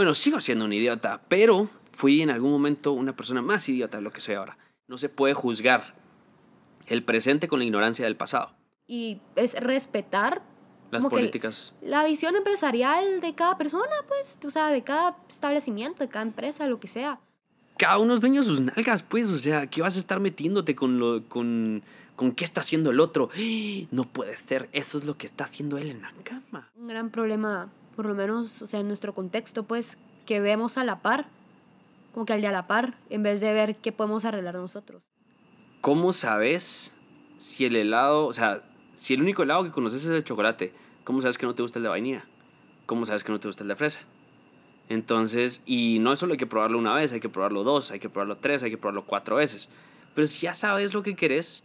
Bueno, sigo siendo un idiota, pero fui en algún momento una persona más idiota de lo que soy ahora. No se puede juzgar el presente con la ignorancia del pasado. Y es respetar Las como políticas. la visión empresarial de cada persona, pues, o sea, de cada establecimiento, de cada empresa, lo que sea. Cada uno es dueño de sus nalgas, pues. O sea, ¿qué vas a estar metiéndote con lo. con. con qué está haciendo el otro? No puede ser, eso es lo que está haciendo él en la cama. Un gran problema, por lo menos, o sea, en nuestro contexto, pues, que vemos a la par, como que al de a la par, en vez de ver qué podemos arreglar nosotros. ¿Cómo sabes si el helado, o sea, si el único helado que conoces es el chocolate, ¿cómo sabes que no te gusta el de vainilla? ¿Cómo sabes que no te gusta el de fresa? Entonces, y no solo hay que probarlo una vez, hay que probarlo dos, hay que probarlo tres, hay que probarlo cuatro veces. Pero si ya sabes lo que querés,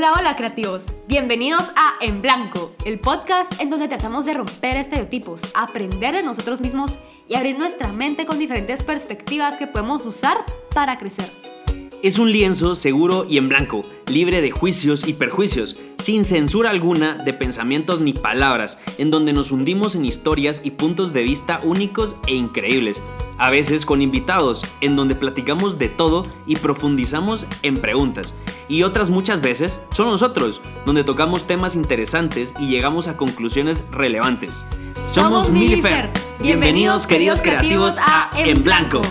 Hola, hola creativos. Bienvenidos a En Blanco, el podcast en donde tratamos de romper estereotipos, aprender de nosotros mismos y abrir nuestra mente con diferentes perspectivas que podemos usar para crecer. Es un lienzo seguro y en blanco, libre de juicios y perjuicios, sin censura alguna de pensamientos ni palabras, en donde nos hundimos en historias y puntos de vista únicos e increíbles, a veces con invitados, en donde platicamos de todo y profundizamos en preguntas, y otras muchas veces son nosotros, donde tocamos temas interesantes y llegamos a conclusiones relevantes. Somos Milifer. Bienvenidos, queridos creativos, a En Blanco.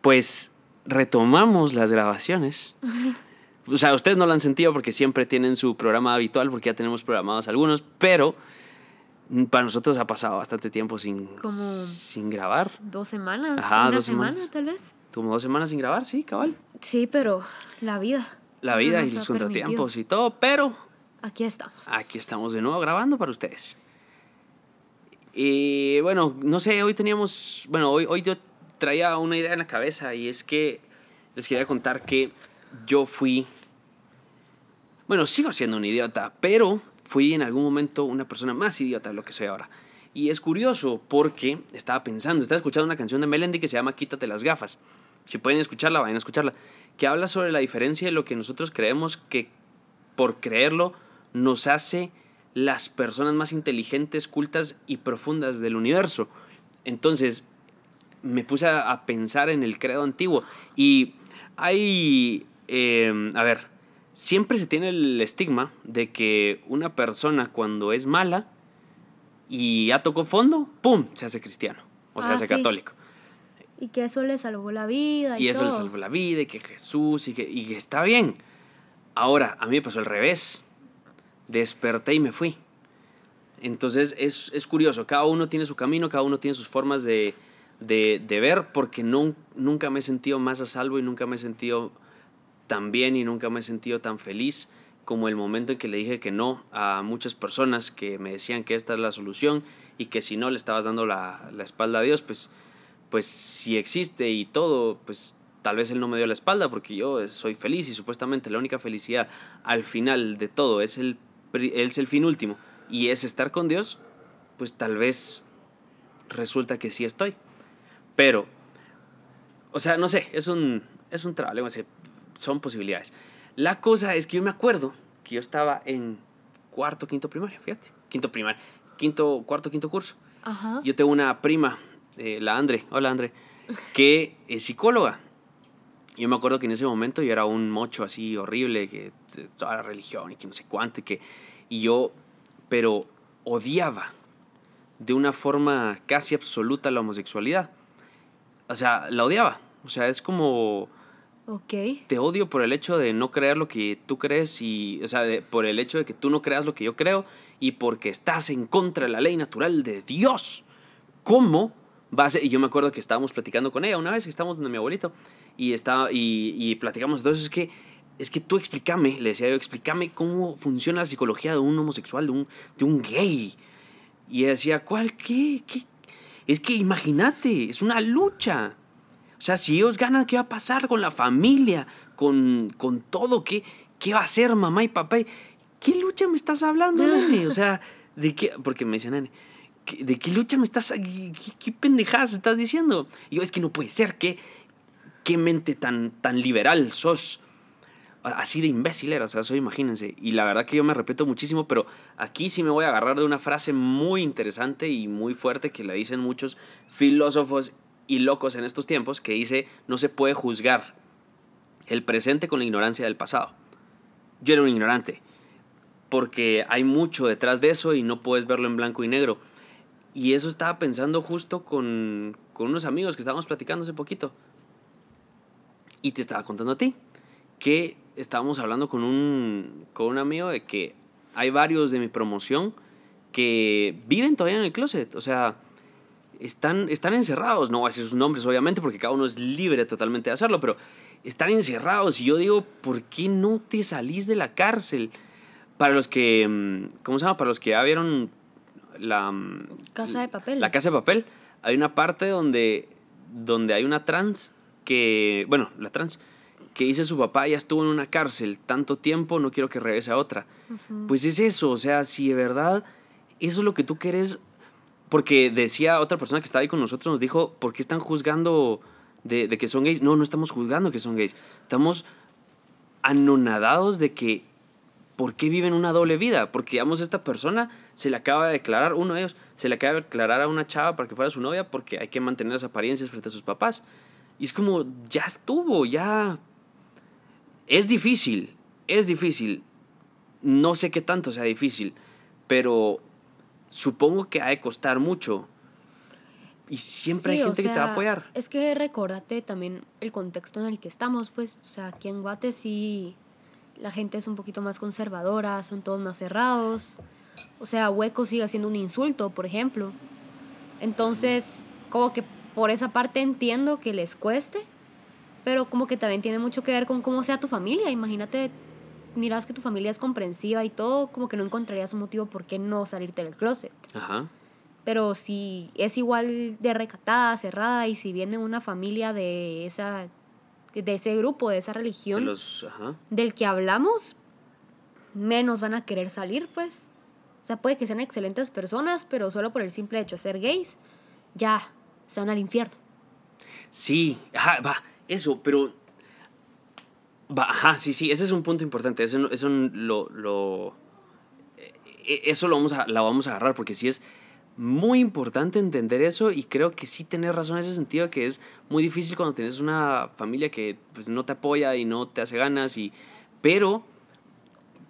Pues retomamos las grabaciones. O sea, ustedes no lo han sentido porque siempre tienen su programa habitual, porque ya tenemos programados algunos, pero para nosotros ha pasado bastante tiempo sin, Como- sin grabar. Dos semanas, Ajá, una dos semana semanas. tal vez. Como dos semanas sin grabar, sí, cabal. Sí, pero la vida. La no vida y los contratiempos y todo, pero. Aquí estamos. aquí estamos de nuevo grabando para ustedes. Y bueno, no sé, hoy teníamos, bueno, hoy, hoy yo traía una idea en la cabeza y es que les quería contar que yo fui, bueno, sigo siendo un idiota, pero fui en algún momento una persona más idiota de lo que soy ahora. Y es curioso porque estaba pensando, estaba escuchando una canción de Melendi que se llama Quítate las gafas. Si pueden escucharla, vayan a escucharla. Que habla sobre la diferencia de lo que nosotros creemos que por creerlo nos hace las personas más inteligentes, cultas y profundas del universo. Entonces me puse a, a pensar en el credo antiguo y hay, eh, a ver, siempre se tiene el estigma de que una persona cuando es mala y ya tocó fondo, ¡pum!, se hace cristiano o se Ah, hace sí. católico. Y que eso le salvó la vida. Y, Y eso le salvó la vida, y que Jesús, y que, y que está bien. Ahora, a mí me pasó al revés. Desperté y me fui. Entonces es, es curioso, cada uno tiene su camino, cada uno tiene sus formas de, de, de ver, porque nunca me he sentido más a salvo y nunca me he sentido tan bien y nunca me he sentido tan feliz como el momento en que le dije que no a muchas personas que me decían que esta es la solución y que si no le estabas dando la, la espalda a Dios, pues pues si existe y todo, pues tal vez él no me dio la espalda porque yo soy feliz y supuestamente la única felicidad al final de todo es el, es el fin último y es estar con Dios, pues tal vez resulta que sí estoy. Pero, o sea, no sé, es un, es un trabajo, son posibilidades. La cosa es que yo me acuerdo que yo estaba en cuarto, quinto primaria, fíjate, quinto primaria, quinto, cuarto, quinto curso. Ajá. Yo tengo una prima, eh, la Andre, hola Andre, que es psicóloga. Yo me acuerdo que en ese momento yo era un mocho así horrible, que toda la religión y que no sé cuánto, y que, y yo, pero odiaba de una forma casi absoluta la homosexualidad. O sea, la odiaba. O sea, es como Ok. te odio por el hecho de no creer lo que tú crees y, o sea, de- por el hecho de que tú no creas lo que yo creo y porque estás en contra de la ley natural de Dios. ¿Cómo va a ser? Y yo me acuerdo que estábamos platicando con ella una vez, que estábamos donde mi abuelito y estaba y, y platicamos entonces es que es que tú explícame, le decía yo, explícame cómo funciona la psicología de un homosexual, de un, de un gay. Y ella decía, ¿cuál? ¿Qué? ¿Qué? Es que imagínate, es una lucha. O sea, si ellos ganan, ¿qué va a pasar con la familia? Con, con todo, ¿qué, ¿qué va a hacer mamá y papá? ¿Qué lucha me estás hablando, nene? O sea, ¿de qué? Porque me decía, nene, ¿qué- ¿de qué lucha me estás... ¿Qué, qué pendejadas estás diciendo? Y yo, es que no puede ser, ¿qué, qué mente tan, tan liberal sos? Así de imbécil era, o sea, eso imagínense. Y la verdad que yo me repito muchísimo, pero aquí sí me voy a agarrar de una frase muy interesante y muy fuerte que la dicen muchos filósofos y locos en estos tiempos, que dice, no se puede juzgar el presente con la ignorancia del pasado. Yo era un ignorante, porque hay mucho detrás de eso y no puedes verlo en blanco y negro. Y eso estaba pensando justo con, con unos amigos que estábamos platicando hace poquito. Y te estaba contando a ti que estábamos hablando con un, con un amigo de que hay varios de mi promoción que viven todavía en el closet. O sea, están, están encerrados. No voy a decir sus nombres, obviamente, porque cada uno es libre totalmente de hacerlo, pero están encerrados. Y yo digo, ¿por qué no te salís de la cárcel? Para los que, mm, ¿cómo se llama? Para los que ya vieron la... Mm, casa de papel. La casa de papel. Hay una parte donde, donde hay una trans que, bueno, la trans, que dice su papá ya estuvo en una cárcel tanto tiempo, no quiero que regrese a otra. Pues es eso, o sea, si de verdad eso es lo que tú quieres, porque decía otra persona que estaba ahí con nosotros, nos dijo, ¿por qué están juzgando de, de que son gays? No, no estamos juzgando que son gays, estamos anonadados de que, ¿por qué viven una doble vida? Porque, digamos, esta persona se le acaba de declarar, uno de ellos, se le acaba de declarar a una chava para que fuera su novia porque hay que mantener las apariencias frente a sus papás. Y es como, ya estuvo, ya es difícil, es difícil. No sé qué tanto sea difícil, pero supongo que ha de costar mucho. Y siempre hay gente que te va a apoyar. Es que recordate también el contexto en el que estamos, pues, o sea, aquí en Guate sí la gente es un poquito más conservadora, son todos más cerrados. O sea, hueco sigue siendo un insulto, por ejemplo. Entonces, como que por esa parte entiendo que les cueste, pero como que también tiene mucho que ver con cómo sea tu familia. Imagínate, miras que tu familia es comprensiva y todo, como que no encontrarías un motivo por qué no salirte del closet. Ajá. Pero si es igual de recatada, cerrada, y si viene una familia de esa de ese grupo, de esa religión los, del que hablamos, menos van a querer salir, pues. O sea, puede que sean excelentes personas, pero solo por el simple hecho de ser gays, ya se van al infierno. Sí, ajá, va eso, pero... Ajá, sí, sí, ese es un punto importante. Eso, eso lo, lo, e, eso lo vamos a, la vamos a agarrar porque sí es muy importante entender eso y creo que sí tener razón en ese sentido que es muy difícil cuando tienes una familia que pues, no te apoya y no te hace ganas y pero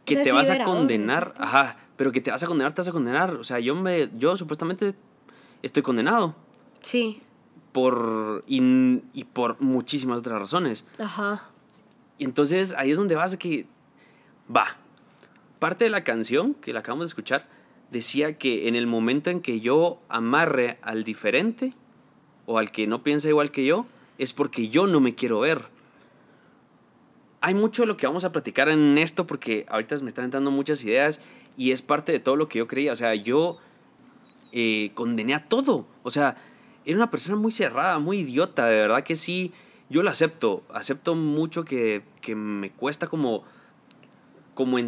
que te vas a condenar, ajá, pero que te vas a condenar, te vas a condenar, o sea, yo me yo supuestamente estoy condenado. Sí por, y, y, por muchísimas otras razones. Ajá. Y entonces ahí es donde vas a que, va, parte de la canción que la acabamos de escuchar decía que en el momento en que yo amarre al diferente o al que no piensa igual que yo, es porque yo no me quiero ver. Hay mucho de lo que vamos a platicar en esto porque ahorita me están entrando muchas ideas y es parte de todo lo que yo creía. O sea, yo eh, condené a todo. O sea, era una persona muy cerrada, muy idiota, de verdad que sí, yo lo acepto, acepto mucho que, que me cuesta como, como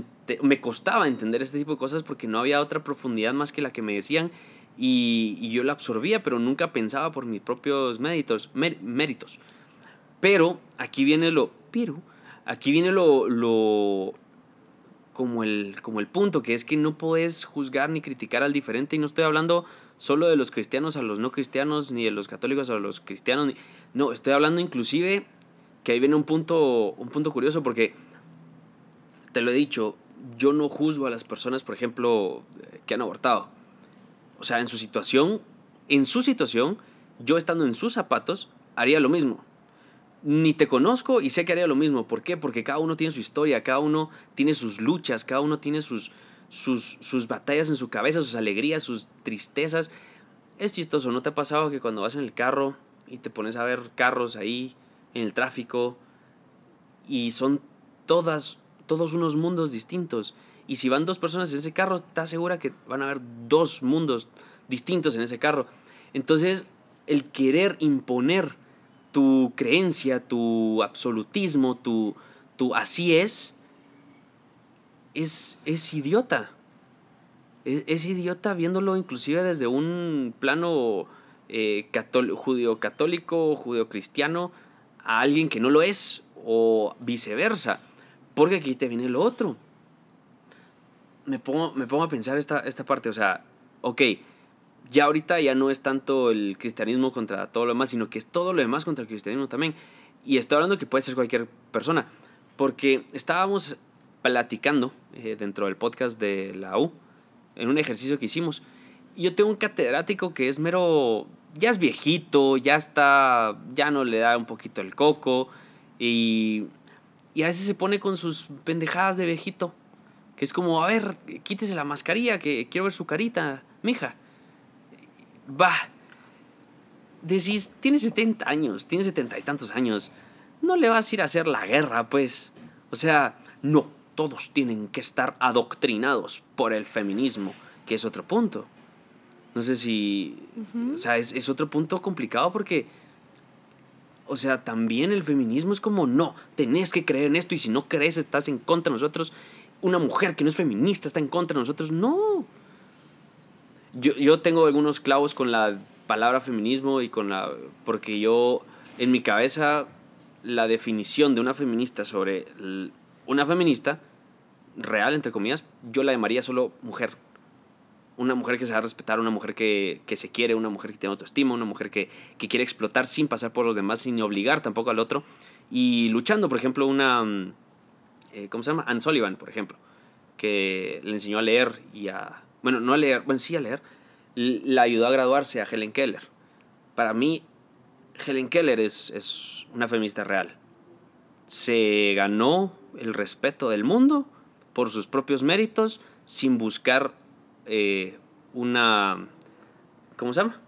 me costaba entender este tipo de cosas porque no había otra profundidad más que la que me decían y, y yo la absorbía, pero nunca pensaba por mis propios méritos, méritos. Pero aquí viene lo, pero aquí viene lo, lo, como el, como el punto, que es que no puedes juzgar ni criticar al diferente y no estoy hablando solo de los cristianos a los no cristianos, ni de los católicos a los cristianos. No, estoy hablando inclusive que ahí viene un punto, un punto curioso porque, te lo he dicho, yo no juzgo a las personas, por ejemplo, que han abortado. O sea, en su situación, en su situación, yo estando en sus zapatos, haría lo mismo. Ni te conozco y sé que haría lo mismo. ¿Por qué? Porque cada uno tiene su historia, cada uno tiene sus luchas, cada uno tiene sus, sus, sus batallas en su cabeza, sus alegrías, sus tristezas. Es chistoso, ¿no te ha pasado que cuando vas en el carro y te pones a ver carros ahí en el tráfico y son todas, todos unos mundos distintos? Y si van dos personas en ese carro, estás segura que van a haber dos mundos distintos en ese carro. Entonces, el querer imponer tu creencia, tu absolutismo, tu, tu así es, es, es idiota. Es, idiota viéndolo inclusive desde un plano eh, judío-católico, judío-cristiano, a alguien que no lo es, o viceversa. Porque aquí te viene lo otro. Me pongo, me pongo a pensar esta, esta parte, o sea, ok, ya ahorita ya no es tanto el cristianismo contra todo lo demás, sino que es todo lo demás contra el cristianismo también. Y estoy hablando que puede ser cualquier persona, porque estábamos platicando eh, dentro del podcast de la U, en un ejercicio que hicimos, yo tengo un catedrático que es mero, ya es viejito, ya está, ya no le da un poquito el coco, y, y a veces se pone con sus pendejadas de viejito, que es como, a ver, quítese la mascarilla, que quiero ver su carita, mija va, decís, tiene 70 años, tiene 70 y tantos años, no le vas a ir a hacer la guerra, pues. O sea, no, todos tienen que estar adoctrinados por el feminismo, que es otro punto. No sé si... O sea, es, es otro punto complicado porque... O sea, también el feminismo es como, no, tenés que creer en esto y si no crees estás en contra de nosotros. Una mujer que no es feminista está en contra de nosotros. No, yo, yo tengo algunos clavos con la palabra feminismo y con la... porque yo, en mi cabeza, la definición de una feminista sobre una feminista real, entre comillas, yo la llamaría solo mujer. Una mujer que se va a respetar, una mujer que, que se quiere, una mujer que tiene autoestima, una mujer que, que, quiere explotar sin pasar por los demás, sin obligar tampoco al otro. Y luchando, por ejemplo, una... Mm, eh, ¿Cómo se llama? Anne Sullivan, por ejemplo, que le enseñó a leer y a bueno, no a leer, bueno, sí a leer, la ayudó a graduarse a Helen Keller. Para mí, Helen Keller es, es una feminista real. Se ganó el respeto del mundo por sus propios méritos sin buscar eh, una... ¿Cómo se llama?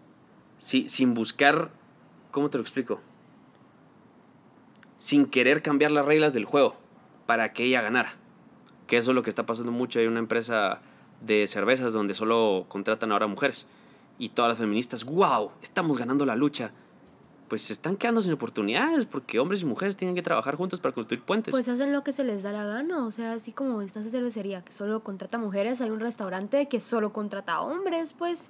Sin buscar... ¿Cómo te lo explico? Sin querer cambiar las reglas del juego para que ella ganara. Que eso es lo que está pasando mucho. Hay una empresa de cervezas donde solo contratan ahora mujeres. Y todas las feministas, wow, estamos ganando la lucha. Pues se están quedando sin oportunidades porque hombres y mujeres tienen que trabajar juntos para construir puentes. Pues hacen lo que se les da la gana. O sea, así como esta cervecería que solo contrata mujeres, hay un restaurante que solo contrata hombres, pues.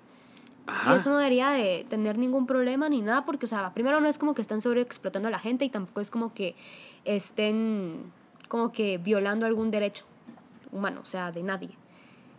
Y eso no debería de tener ningún problema ni nada porque, o sea, primero no es como que están sobreexplotando a la gente y tampoco es como que estén como que violando algún derecho humano, o sea, de nadie.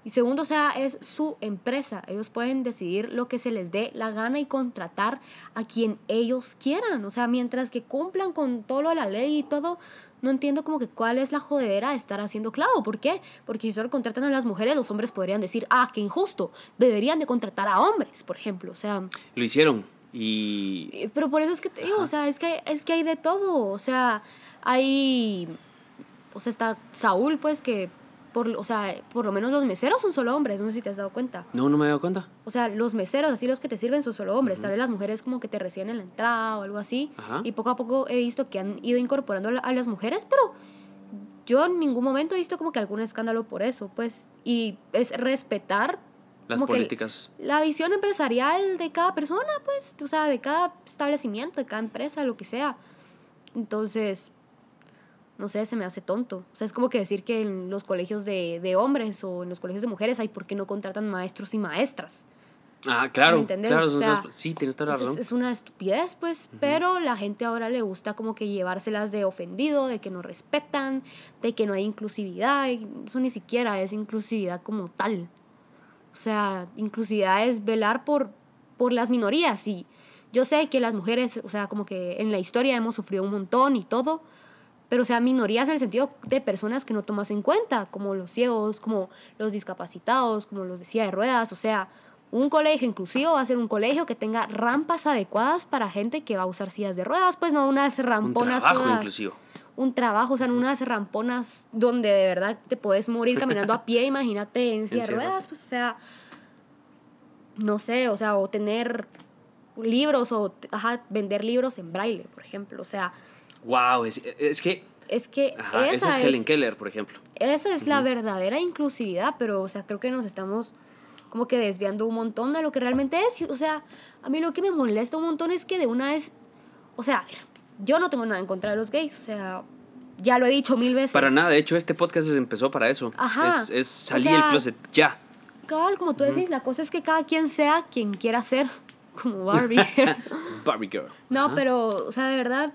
Y segundo, o sea, es su empresa. Ellos pueden decidir lo que se les dé la gana y contratar a quien ellos quieran. O sea, mientras que cumplan con todo lo de la ley y todo, no entiendo como que cuál es la jodedera de estar haciendo clavo. ¿Por qué? Porque si solo contratan a las mujeres, los hombres podrían decir, ah, qué injusto. Deberían de contratar a hombres, por ejemplo. O sea... Lo hicieron y... Pero por eso es que te digo, o sea, es que, es que hay de todo. O sea, hay... O sea, está Saúl, pues, que por, o sea, por lo menos los meseros son solo hombres, no sé si te has dado cuenta. No, no me he dado cuenta. O sea, los meseros, así los que te sirven, son solo hombres. Tal vez las mujeres como que te reciben en la entrada o algo así. Y poco a poco he visto que han ido incorporando a las mujeres, pero yo en ningún momento he visto como que algún escándalo por eso, pues. Y es respetar las políticas. la visión empresarial de cada persona, pues, o sea, de cada establecimiento, de cada empresa, lo que sea. Entonces, no sé, se me hace tonto. O sea, es como que decir que en los colegios de, de hombres o en los colegios de mujeres hay por qué no contratan maestros y maestras. Ah, claro. ¿Me Claro, o sea, sí, tienes toda la razón. Es, una estupidez, pues, pero la gente ahora le gusta como que llevárselas de ofendido, de que no respetan, de que no hay inclusividad. Eso ni siquiera es inclusividad como tal. O sea, inclusividad es velar por, por las minorías. Y yo sé que las mujeres, o sea, como que en la historia hemos sufrido un montón y todo, pero o sea, minorías en el sentido de personas que no tomas en cuenta, como los ciegos, como los discapacitados, como los de silla de ruedas, o sea, un colegio inclusivo va a ser un colegio que tenga rampas adecuadas para gente que va a usar sillas de ruedas, pues no unas ramponas. Un trabajo inclusivo. Un trabajo, o sea, unas ramponas donde de verdad te puedes morir caminando a pie, imagínate en silla de ruedas, pues o sea, no sé, o sea, o tener libros o ajá, vender libros en braille, por ejemplo, o sea, Wow, es, es que... Es que esa, es Helen Keller, por ejemplo. Esa es la verdadera inclusividad, pero, o sea, creo que nos estamos como que desviando un montón de lo que realmente es. O sea, a mí lo que me molesta un montón es que de una vez, o sea, yo no tengo nada en contra de los gays, o sea, ya lo he dicho mil veces. Para nada, de hecho este podcast empezó para eso. Ajá. Es, es salir del closet ya. Cabal, como tú decís, la cosa es que cada quien sea quien quiera ser, como Barbie. Barbie Girl. No, pero, o sea, de verdad,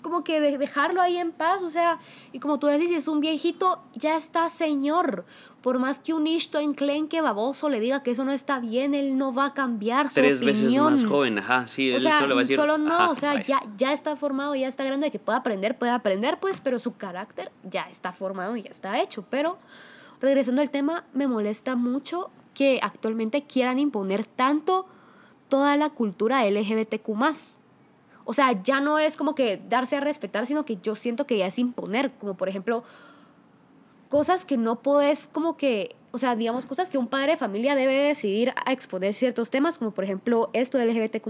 como que de- dejarlo ahí en paz, o sea, y como tú decís, si es un viejito, ya está señor. Por más que un Ishto enclenque baboso le diga que eso no está bien, él no va a cambiar su Tres veces opinión. más joven, ajá, sí, O él sea, solo va a decir. solo no, ajá, o sea, ya, ya está formado, ya está grande, que pueda aprender, puede aprender, pues, pero su carácter ya está formado y ya está hecho. Pero, regresando al tema, me molesta mucho que actualmente quieran imponer tanto toda la cultura LGBTQ+. O sea, ya no es como que darse a respetar, sino que yo siento que ya es imponer, como por ejemplo, cosas que no puedes como que, o sea, digamos, cosas que un padre de familia debe decidir a exponer ciertos temas, como por ejemplo esto del LGBTQ+.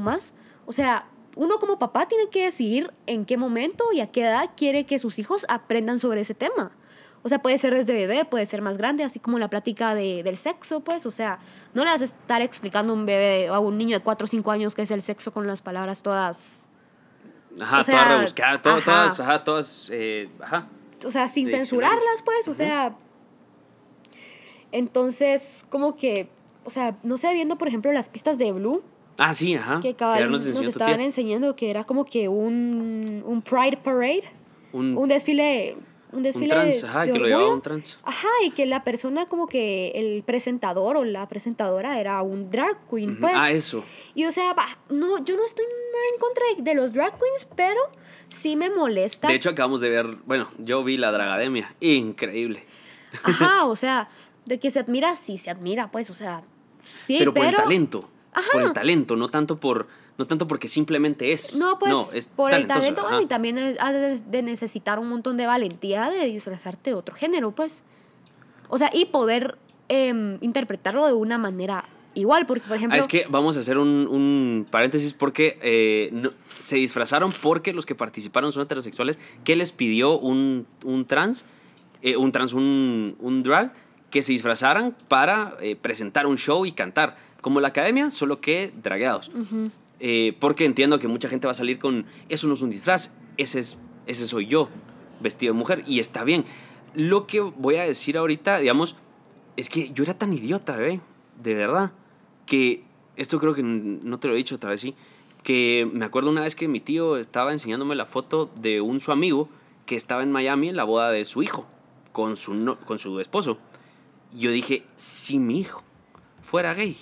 O sea, uno como papá tiene que decidir en qué momento y a qué edad quiere que sus hijos aprendan sobre ese tema. O sea, puede ser desde bebé, puede ser más grande, así como la plática de, del sexo, pues. O sea, no le vas a estar explicando a un bebé o a un niño de 4 o 5 años qué es el sexo con las palabras todas Ajá, o sea, todas rebuscadas, to- ajá. todas, ajá, todas, eh, ajá. o sea, sin censurarlas, pues, o sea. Entonces, como que, o sea, no sé, viendo, por ejemplo, las pistas de Blue, Ah, sí, ajá. que ya cabal nos nos, estaban enseñando que era como que un, un Pride Parade, Un, un desfile, un un desfile trans, de, ajá, de que lo llevaba un trans. Ajá, y que la persona como que el presentador o la presentadora era un drag queen, pues. Ah, eso. Y o sea, va, no, yo no estoy nada en contra de, de los drag queens, pero sí me molesta. De hecho, acabamos de ver, bueno, yo vi la Dragademia. Increíble. Ajá, o sea, de que se admira, sí se admira, pues, o sea, sí, pero pero... por el talento. Ajá. Por el talento, no tanto por no tanto porque simplemente es. No, pues, es por el talento, ajá. y también has de, necesitar un montón de valentía de disfrazarte de otro género, pues. O sea, y poder em, interpretarlo de una manera igual, porque, por ejemplo... Ah, es que vamos a hacer un, un paréntesis porque eh, no- se disfrazaron porque los que participaron son heterosexuales. que les pidió un, un trans, eh, un trans, un, un drag, que se disfrazaran para eh, presentar un show y cantar? Como la academia, solo que dragueados. Ujú. Eh, porque entiendo que mucha gente va a salir con, eso no es un disfraz, ese, es, ese soy yo, vestido de mujer, y está bien. Lo que voy a decir ahorita, digamos, es que yo era tan idiota, bebé, de verdad, que esto creo que no te lo he dicho otra vez, sí, que me acuerdo una vez que mi tío estaba enseñándome la foto de un su amigo que estaba en Miami en la boda de su hijo, con su, no- con su esposo. Yo dije, si mi hijo fuera gay,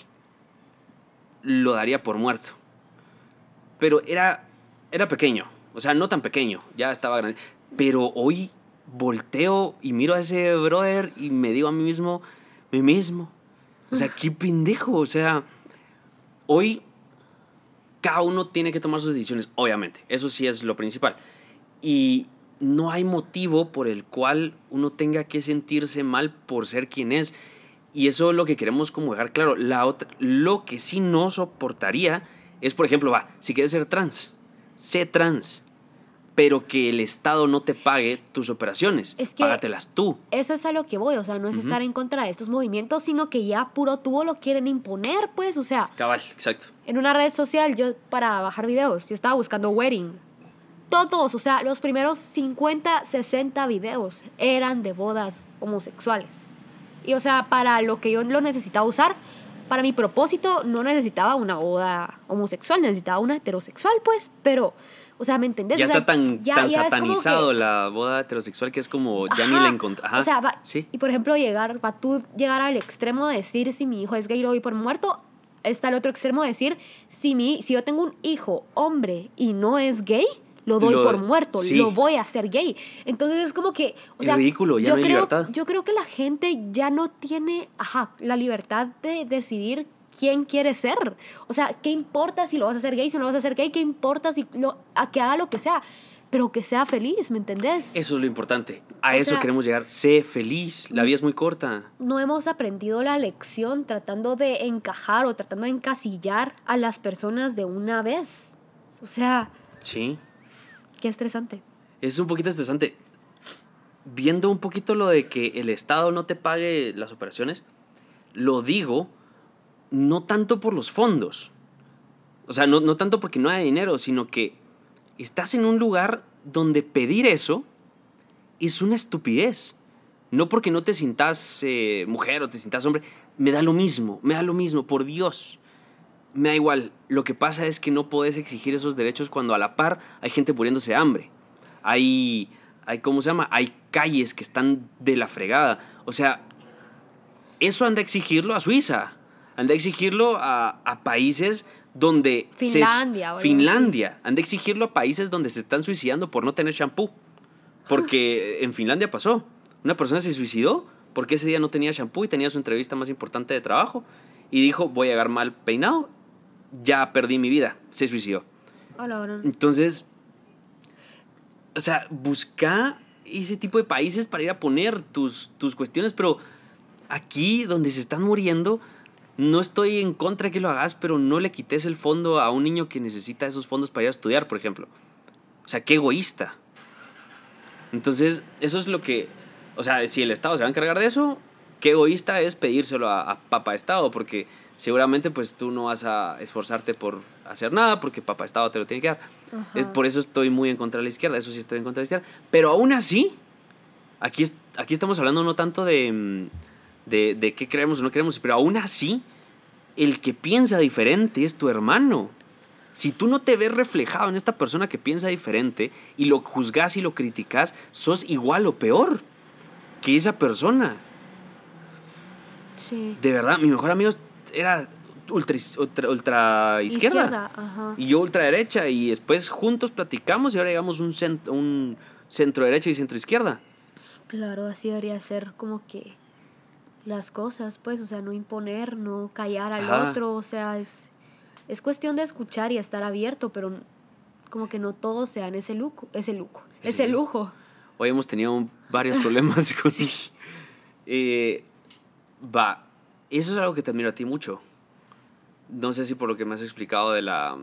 lo daría por muerto pero era, era pequeño, o sea, no tan pequeño, ya estaba grande. Pero hoy volteo y miro a ese brother y me digo a mí mismo, mí mismo, o sea, qué pendejo, o sea, hoy cada uno tiene que tomar sus decisiones, obviamente, eso sí es lo principal. Y no hay motivo por el cual uno tenga que sentirse mal por ser quien es. Y eso es lo que queremos como dejar claro. La otra, lo que sí no soportaría es, por ejemplo, va, si quieres ser trans, sé trans, pero que el Estado no te pague tus operaciones. Es que- Págatelas tú. Eso es a lo que voy, o sea, no es estar en contra de estos movimientos, sino que ya puro tubo lo quieren imponer, pues, o sea, Cabal, exacto. en una red social, yo para bajar videos, yo estaba buscando wedding. Todos, o sea, los primeros 50, 60 videos eran de bodas homosexuales. Y o sea, para lo que yo lo necesitaba usar, para mi propósito, no necesitaba una boda homosexual, necesitaba una heterosexual, pues, pero, o sea, ¿me entendés? Ya O sea, está tan, ya- tan ya que- satanizado la boda heterosexual que es como ya ni la encontré. O sea, va- sí. y por ejemplo, llegar, va tú llegar al extremo de decir si mi hijo es gay lo doy por muerto. Está el otro extremo de decir si, mi, si yo tengo un hijo hombre y no es gay, lo doy Lo- por muerto, sí. lo voy a hacer gay. Entonces es como que, o Es sea, ridículo, ya yo no hay creo, libertad. Yo creo que la gente ya no tiene, ajá, la libertad de decidir quién quiere ser. O sea, ¿qué importa si lo vas a hacer gay, si no lo vas a hacer gay? ¿Qué importa si lo, a que haga lo que sea? Pero que sea feliz, ¿me entendés? Eso es lo importante. A O eso sea- queremos llegar. Sé feliz. La vida es muy corta. no hemos aprendido la lección tratando de encajar o tratando de encasillar a las personas de una vez. O sea, Sí. Estresante. Es un poquito estresante. Viendo un poquito lo de que el Estado no te pague las operaciones, lo digo no tanto por los fondos. O sea, no, no tanto porque no haya dinero, sino que estás en un lugar donde pedir eso es una estupidez. No porque no te sintas eh, mujer o te sintas hombre, me da lo mismo, me da lo mismo, por Dios. Me da igual. Lo que pasa es que no puedes exigir esos derechos cuando a la par hay gente muriéndose de hambre. hay, hay, ¿cómo se llama? Hay calles que están de la fregada. O sea, eso anda a exigirlo a Suiza, anda a exigirlo a, a países donde... Finlandia. Se, Finlandia, anda a exigirlo a países donde se están suicidando por no tener shampoo. Porque en Finlandia pasó. Una persona se suicidó porque ese día no tenía shampoo y tenía su entrevista más importante de trabajo. Y dijo, voy a llegar mal peinado, ya perdí mi vida. Se suicidó. Entonces, o sea, busca ese tipo de países para ir a poner tus, tus cuestiones, pero aquí donde se están muriendo, no estoy en contra de que lo hagas, pero no le quites el fondo a un niño que necesita esos fondos para ir a estudiar, por ejemplo. O sea, qué egoísta. Entonces, eso es lo que, o sea, si el Estado se va a encargar de eso, qué egoísta es pedírselo a, a Papa Estado, porque seguramente pues tú no vas a esforzarte por hacer nada, porque Papa Estado te lo tiene que dar. Es, por eso estoy muy en contra de la izquierda, eso sí estoy en contra de la izquierda. Pero aún así, aquí, aquí estamos hablando no tanto de, de, de qué creemos o no creemos, pero aún así, el que piensa diferente es tu hermano. Si tú no te ves reflejado en esta persona que piensa diferente y lo juzgas y lo criticas, sos igual o peor que esa persona. Sí. De verdad, mi mejor amigo era ultra, ultra, izquierda. Y yo ultra derecha. Y después juntos platicamos y ahora llegamos un, centro, un centro derecha y centro izquierda. Claro, así debería ser como que las cosas, pues, o sea, no imponer, no callar al otro, o sea, es, es cuestión de escuchar y estar abierto, pero como que no todos sean ese lujo, ese lujo, ese lujo. Hoy hemos tenido varios problemas con... Eh, va, eso es algo que te admiro a ti mucho. No sé si por lo que me has explicado de la...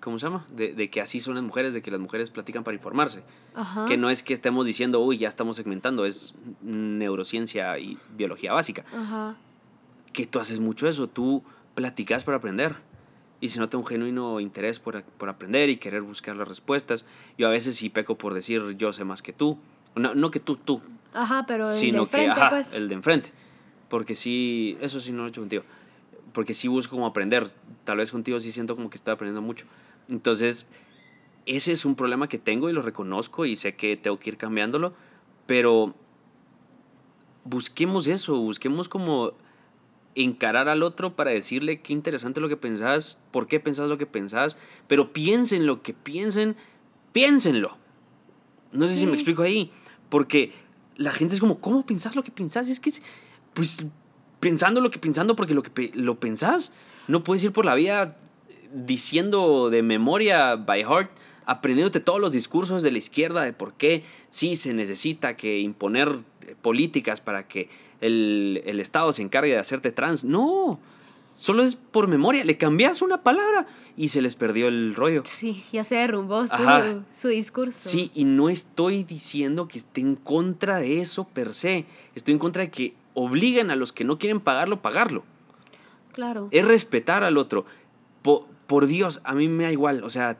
¿Cómo se llama? De, de que así son las mujeres, de que las mujeres platican para informarse. Ajá. Que no es que estemos diciendo, uy, ya estamos segmentando, es neurociencia y biología básica. Ajá. Que tú haces mucho eso, tú platicas para aprender. Y se nota un genuino interés por, por aprender y querer buscar las respuestas. Yo a veces sí peco por decir, yo sé más que tú. No, no que tú, tú. Ajá, pero el sino de frente, que, ajá, pues. el de enfrente. Porque sí, eso sí no lo he hecho contigo. Porque sí busco como aprender. Tal vez contigo sí siento como que estoy aprendiendo mucho. Entonces, ese es un problema que tengo y lo reconozco y sé que tengo que ir cambiándolo. Pero busquemos eso, busquemos como encarar al otro para decirle qué interesante lo que pensás, por qué pensás lo que pensás, pero piensen lo que piensen, piénsenlo. No sé si me explico ahí, porque la gente es como, ¿cómo pensás lo que pensás? Es que, pues, pensando lo que pensando porque lo que lo pensás, no puedes ir por la vida diciendo de memoria, by heart, aprendiéndote todos los discursos de la izquierda de por qué sí se necesita que imponer políticas para que el, el Estado se encargue de hacerte trans. No, solo es por memoria. Le cambias una palabra y se les perdió el rollo. Sí, ya se derrumbó su, su discurso. Sí, y no estoy diciendo que esté en contra de eso per se. Estoy en contra de que obliguen a los que no quieren pagarlo, pagarlo. Claro. Es respetar al otro. Po- por Dios, a mí me da igual. O sea,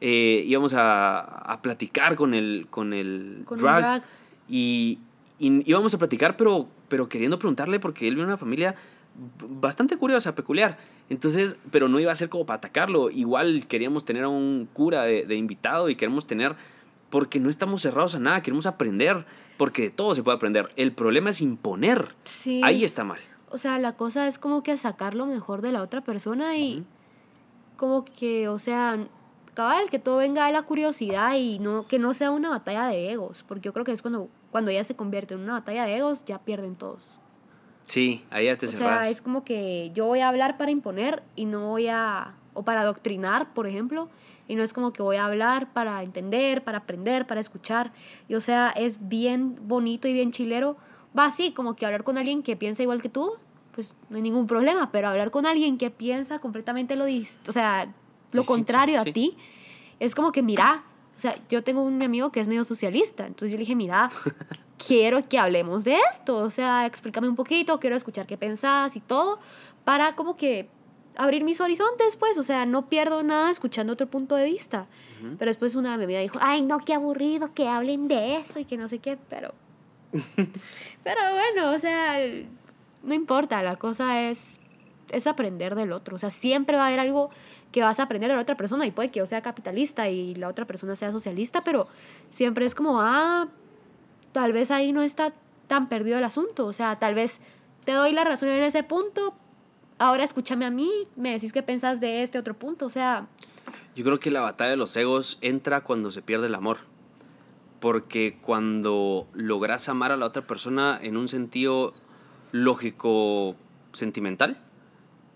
eh, íbamos a, a platicar con el, con el Con drag, drag. Y, y íbamos a platicar, pero, pero queriendo preguntarle porque él viene una familia bastante curiosa, peculiar. Entonces, pero no iba a ser como para atacarlo. Igual queríamos tener a un cura de, de invitado y queremos tener, porque no estamos cerrados a nada, queremos aprender, porque de todo se puede aprender. El problema es imponer. Sí. Ahí está mal. O sea, la cosa es como que sacar lo mejor de la otra persona y Ujú. como que, o sea, cabal, que todo venga de la curiosidad y no que no sea una batalla de egos, porque yo creo que es cuando cuando ya se convierte en una batalla de egos, ya pierden todos. Sí, ahí ya te o cerrás. sea, es como que yo voy a hablar para imponer y no voy a o para adoctrinar, por ejemplo, y no es como que voy a hablar para entender, para aprender, para escuchar. Y o sea, es bien bonito y bien chilero. Va así, como que hablar con alguien que piensa igual que tú, pues no hay ningún problema, pero hablar con alguien que piensa completamente lo o sea, lo contrario a sí. ti, es como que mira, o sea, yo tengo un amigo que es medio socialista, entonces yo le dije, mira, quiero que hablemos de esto, o sea, explícame un poquito, quiero escuchar qué pensás y todo, para como que abrir mis horizontes, pues, o sea, no pierdo nada escuchando otro punto de vista. Pero después una de mi amiga dijo, ay, no, qué aburrido que hablen de eso y que no sé qué, pero... pero bueno, o sea, no importa, la cosa es, es aprender del otro, o sea, siempre va a haber algo que vas a aprender a la otra persona y puede que yo sea capitalista y la otra persona sea socialista, pero siempre es como, ah, tal vez ahí no está tan perdido el asunto, o sea, tal vez te doy la razón en ese punto, ahora escúchame a mí, me decís qué pensás de este otro punto, o sea... Yo creo que la batalla de los egos entra cuando se pierde el amor. Porque cuando logras amar a la otra persona en un sentido lógico, sentimental,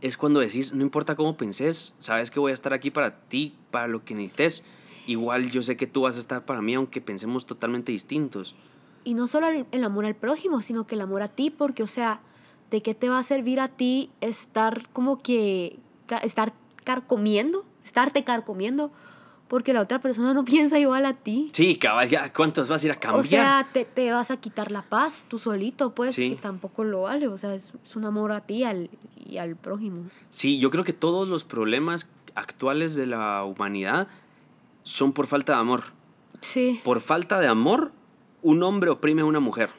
es cuando decís, no importa cómo penses, sabes que voy a estar aquí para ti, para lo que necesites. Igual yo sé que tú vas a estar para mí, aunque pensemos totalmente distintos. Y no solo el amor al prójimo, sino que el amor a ti, porque, o sea, ¿de qué te va a servir a ti estar como que, estar carcomiendo, estarte carcomiendo, porque la otra persona no piensa igual a ti? Sí, cabal, ya, ¿cuántos vas a ir a cambiar? O sea, te, te vas a quitar la paz tú solito, pues, Sí. que tampoco lo vale. O sea, es, es un amor a ti al, y al prójimo. Sí, yo creo que todos los problemas actuales de la humanidad son por falta de amor. Sí. Por falta de amor, un hombre oprime a una mujer.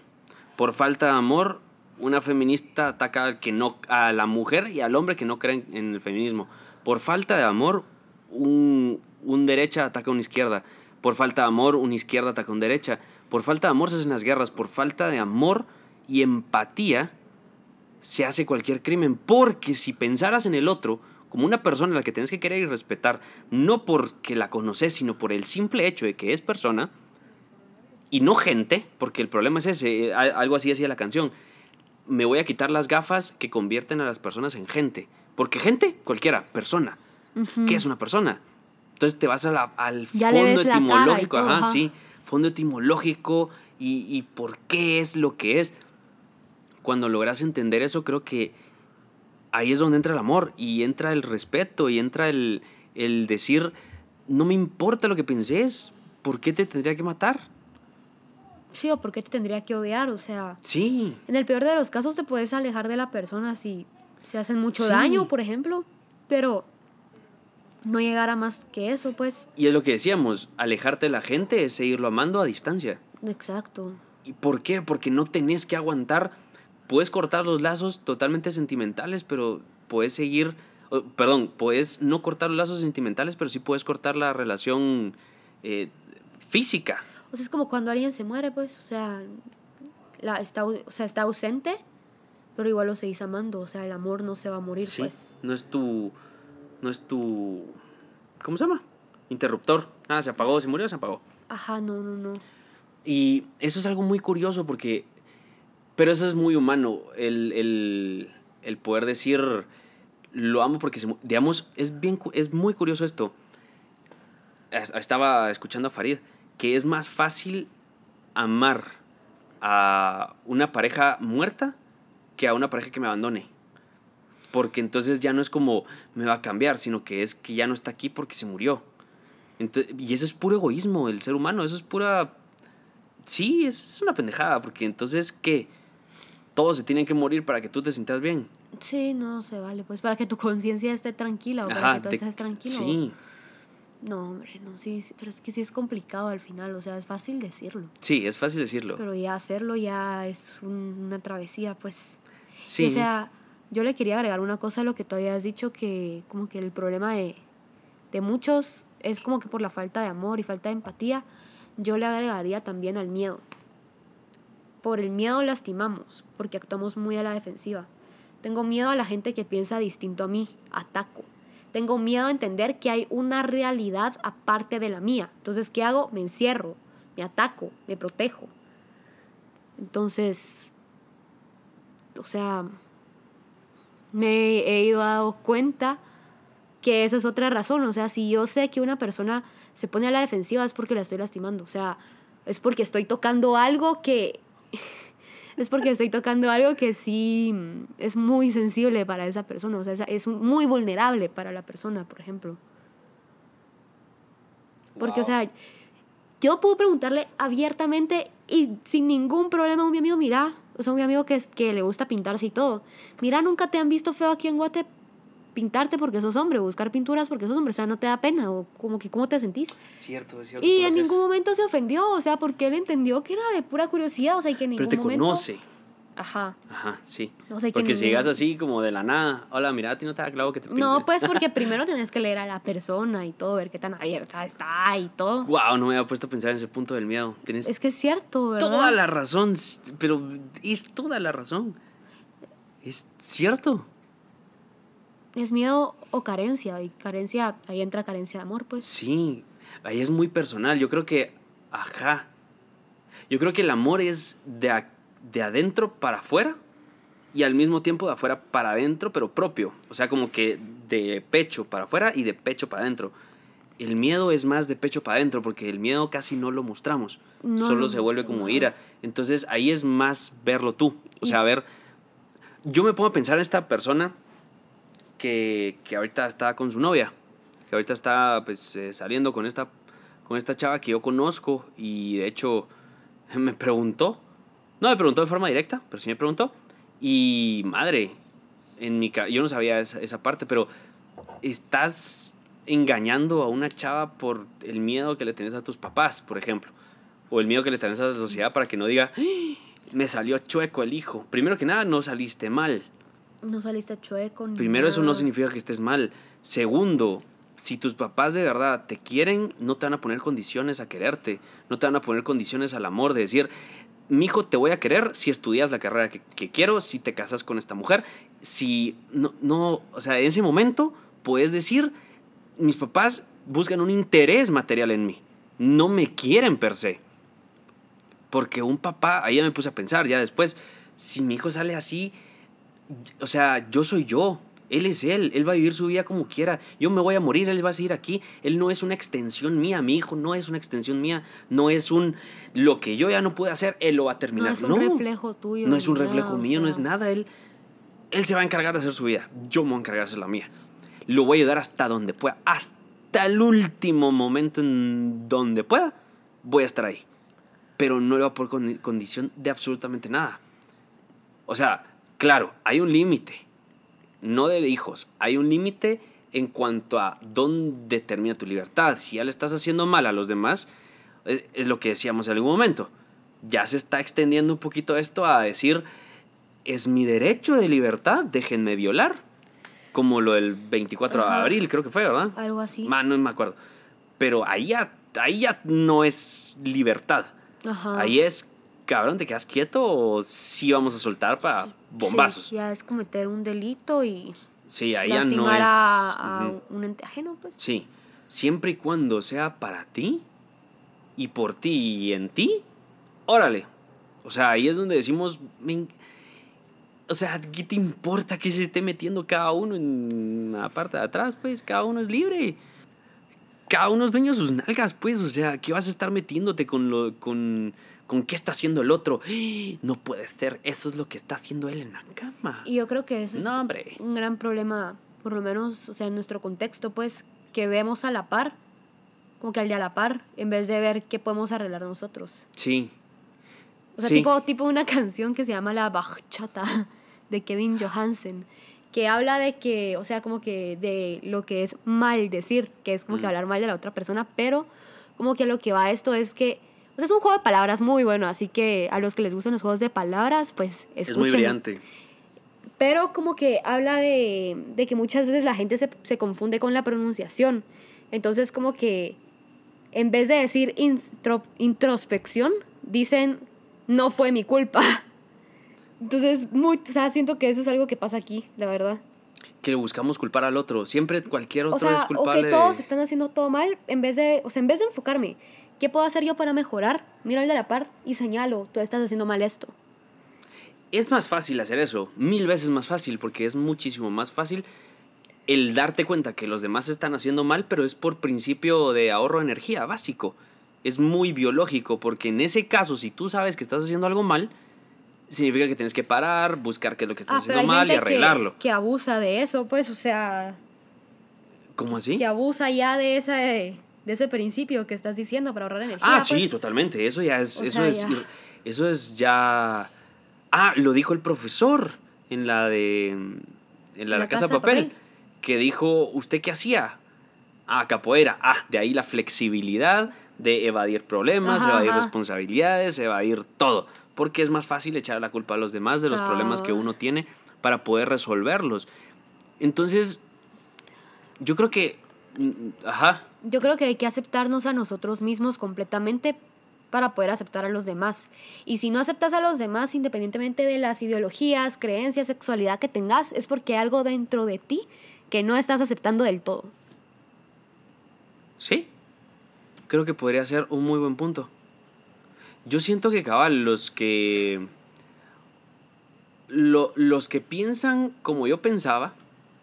Por falta de amor, una feminista ataca al que no, a la mujer y al hombre que no creen en el feminismo. Por falta de amor, un, un derecha ataca a una izquierda. Por falta de amor, una izquierda ataca a una derecha. Por falta de amor se hacen las guerras. Por falta de amor y empatía se hace cualquier crimen. Porque si pensaras en el otro como una persona a la que tienes que querer y respetar, no porque la conoces, sino por el simple hecho de que es persona, y no gente, porque el problema es ese, eh, algo así decía la canción, me voy a quitar las gafas que convierten a las personas en gente. Porque gente, cualquiera, persona. Ujú. ¿Qué es una persona? Entonces te vas a la- al Ya fondo etimológico, todo, ajá, ajá. sí, fondo etimológico y, y por qué es lo que es. Cuando logras entender eso, creo que ahí es donde entra el amor y entra el respeto y entra el, el decir, no me importa lo que pensés, ¿por qué te tendría que matar? Sí, o por qué te tendría que odiar. O sea, Sí, en el peor de los casos te puedes alejar de la persona si se hacen mucho Sí. daño, por ejemplo. Pero no llegar a más que eso, pues. y es lo que decíamos, alejarte de la gente es seguirlo amando a distancia. Exacto. ¿Y por qué? Porque no tenés que aguantar. Puedes cortar los lazos totalmente sentimentales, pero puedes seguir. Perdón, puedes no cortar los lazos sentimentales, pero sí puedes cortar la relación eh, física. O sea, es como cuando alguien se muere, pues. O sea, la, está, o sea, está ausente, pero igual lo seguís amando. O sea, el amor no se va a morir, Sí. pues. No es tu. No es tu. ¿Cómo se llama? Interruptor. Nada, se apagó, se murió, se apagó. Ajá, no, no, no. Y eso es algo muy curioso porque... Pero eso es muy humano, el, el, el poder decir, lo amo porque, se, mu-". digamos, es, bien, es muy curioso esto. Es- Estaba escuchando a Farid, que es más fácil amar a una pareja muerta que a una pareja que me abandone. Porque entonces ya no es como me va a cambiar, sino que es que ya no está aquí porque se murió. Entonces, y eso es puro egoísmo, el ser humano, eso es pura Sí, es una pendejada, porque entonces, ¿qué? Todos se tienen que morir para que tú te sientas bien. Sí, no se vale, pues para que tu conciencia esté tranquila o para que tú estés tranquilo. Sí, No, hombre, no, sí, sí, pero es que sí es complicado al final, o sea, es fácil decirlo, sí, es fácil decirlo. pero ya hacerlo ya es un- una travesía, pues. sí, Y, o sea, yo le quería agregar una cosa a lo que tú habías dicho, que como que el problema de, de muchos es como que por la falta de amor y falta de empatía, yo le agregaría también al miedo. Por el miedo lastimamos, porque actuamos muy a la defensiva. Tengo miedo a la gente que piensa distinto a mí, ataco. Tengo miedo a entender que hay una realidad aparte de la mía. Entonces, ¿qué hago? Me encierro, me ataco, me protejo. Entonces, o sea, me he ido dado cuenta que esa es otra razón. O sea, si yo sé que una persona se pone a la defensiva es porque la estoy lastimando. O sea, es porque estoy tocando algo que... es porque estoy tocando algo que sí mm, es muy sensible para esa persona. O sea, es- muy vulnerable para la persona, por ejemplo. Porque, o sea, yo puedo preguntarle abiertamente y sin ningún problema a mi amigo, mira, o sea, un amigo que, es, que le gusta pintarse y todo. Mira, nunca te han visto feo aquí en Guate pintarte porque sos hombre, o buscar pinturas porque sos hombre, o sea, no te da pena, o como que, ¿cómo te sentís? Cierto, es cierto. Y en ningún momento se ofendió, o sea, porque él entendió que era de pura curiosidad, o sea, y que en ningún Pero te momento... conoce. Ajá. Ajá, sí. Sé quién porque si llegas así como de la nada, hola, mira, a ti no te da clavo que te pinte. No, pues porque primero tenés que leer a la persona y todo, ver qué tan abierta está y todo. Wow, no me había puesto a pensar en ese punto del miedo. Tienes Es que es cierto, ¿verdad? toda la razón, pero es toda la razón. Es cierto. Es miedo o carencia, y carencia, ahí entra carencia de amor, pues. Sí, ahí es muy personal. Yo creo que, ajá. Yo creo que el amor es de, a- de adentro para afuera y al mismo tiempo de afuera para adentro, pero propio. O sea, como que de pecho para afuera y de pecho para adentro. El miedo es más de pecho para adentro porque el miedo casi no lo mostramos. No Solo lo se vuelve como ira. Entonces ahí es más verlo tú. O sea, ver. Yo me pongo a pensar en esta persona que, que ahorita está con su novia. Que ahorita está pues eh, saliendo con esta, con esta chava que yo conozco. Y de hecho me preguntó. No me preguntó de forma directa, pero sí me preguntó. Y madre, en mi yo no sabía esa, esa parte, pero estás engañando a una chava por el miedo que le tenés a tus papás, por ejemplo. O el miedo que le tenés a la sociedad para que no diga, "¡Ah! me salió chueco el hijo. Primero que nada, no saliste mal. No saliste chueco. ni Primero, eso no significa que estés mal. Segundo, si tus papás de verdad te quieren, no te van a poner condiciones a quererte. No te van a poner condiciones al amor de decir, mi hijo te voy a querer si estudias la carrera que, que quiero, si te casas con esta mujer. Si no, no, o sea, en ese momento puedes decir, mis papás buscan un interés material en mí. No me quieren per se. Porque un papá, ahí ya me puse a pensar, ya después, si mi hijo sale así, o sea, yo soy yo. Él es él, él va a vivir su vida como quiera. Yo me voy a morir, él va a seguir aquí. Él no es una extensión mía, mi hijo no es una extensión mía, no es un lo que yo ya no pude hacer, él lo va a No terminar. es un reflejo tuyo. No es un nada, reflejo o mío, no es nada. Él, él se va a encargar de hacer su vida. Yo me voy a encargar de hacer la mía. Lo voy a ayudar hasta donde pueda. Hasta el último momento en donde pueda, voy a estar ahí. Pero no le va a poner condi- condición de absolutamente nada. O sea, claro, hay un límite. No de hijos. Hay un límite en cuanto a dónde termina tu libertad. Si ya le estás haciendo mal a los demás, es, es lo que decíamos en algún momento. Ya se está extendiendo un poquito esto a decir, es mi derecho de libertad, déjenme violar. Como lo del 24 de abril, creo que fue, ¿verdad? Algo así. Ma, no me acuerdo. Pero ahí ya, ahí ya no es libertad. Ajá. Ahí es, cabrón, ¿te quedas quieto o sí vamos a soltar para bombazos? Sí, ya es cometer un delito y Sí, ahí ya no es... a, a Ujú. un ente ajeno, pues. Sí, siempre y cuando sea para ti y por ti y en ti, órale. O sea, ahí es donde decimos, "Men, o sea, ¿qué te importa que se esté metiendo cada uno en la parte de atrás? Pues cada uno es libre. Cada uno es dueño de sus nalgas, pues. O sea, ¿qué vas a estar metiéndote con lo con, con qué está haciendo el otro? No puede ser, eso es lo que está haciendo él en la cama. Y yo creo que ese No, es hombre. un gran problema, por lo menos, o sea, en nuestro contexto, pues, que vemos a la par, como que al de a la par, en vez de ver qué podemos arreglar nosotros. Sí. O sea, Sí. tipo, tipo una canción que se llama La Bachata de Kevin Johansen, que habla de que, o sea, como que de lo que es mal decir, que es como que Mm. hablar mal de la otra persona, pero como que lo que va a esto es que, o es un juego de palabras muy bueno, así que a los que les gustan los juegos de palabras, pues Es muy escuchen. brillante. Pero como que habla de, de que muchas veces la gente se, se confunde con la pronunciación. Entonces como que en vez de decir intro- introspección, dicen no fue mi culpa. Entonces, muy, o sea, siento que eso es algo que pasa aquí, la verdad. que buscamos culpar al otro. Siempre cualquier O otro sea, es o culpable. que de- todos están haciendo todo mal, en vez de, o sea, en vez de enfocarme, ¿qué puedo hacer yo para mejorar? Miro al de la par y señalo, tú estás haciendo mal esto. Es más fácil hacer eso, mil veces más fácil, porque es muchísimo más fácil el darte cuenta que los demás están haciendo mal, pero es por principio de ahorro de energía básico. Es muy biológico, porque en ese caso, si tú sabes que estás haciendo algo mal, significa que tienes que parar, buscar qué es lo que estás Ah, haciendo mal y que- arreglarlo. Que, abusa de eso, pues, o sea, ¿Cómo así? que abusa ya de ese, de ese principio que estás diciendo para ahorrar energía. Ah, sí, pues. totalmente. Eso ya es, O eso sea, es, ya. eso es ya. Ah, lo dijo el profesor en la de, en la, de la casa, de papel, que dijo, ¿usted qué hacía? Ah, capoeira. Ah, de ahí la flexibilidad de evadir problemas, Ajá, evadir ajá. responsabilidades, evadir todo, porque es más fácil echar la culpa a los demás de los problemas que uno tiene para poder resolverlos. Entonces, yo creo que, ajá, Yo creo que hay que aceptarnos a nosotros mismos completamente para poder aceptar a los demás. Y si no aceptas a los demás, independientemente de las ideologías, creencias, sexualidad que tengas, es porque hay algo dentro de ti que no estás aceptando del todo. Sí, creo que podría ser un muy buen punto. Yo siento que cabal, los que. lo- los que piensan como yo pensaba,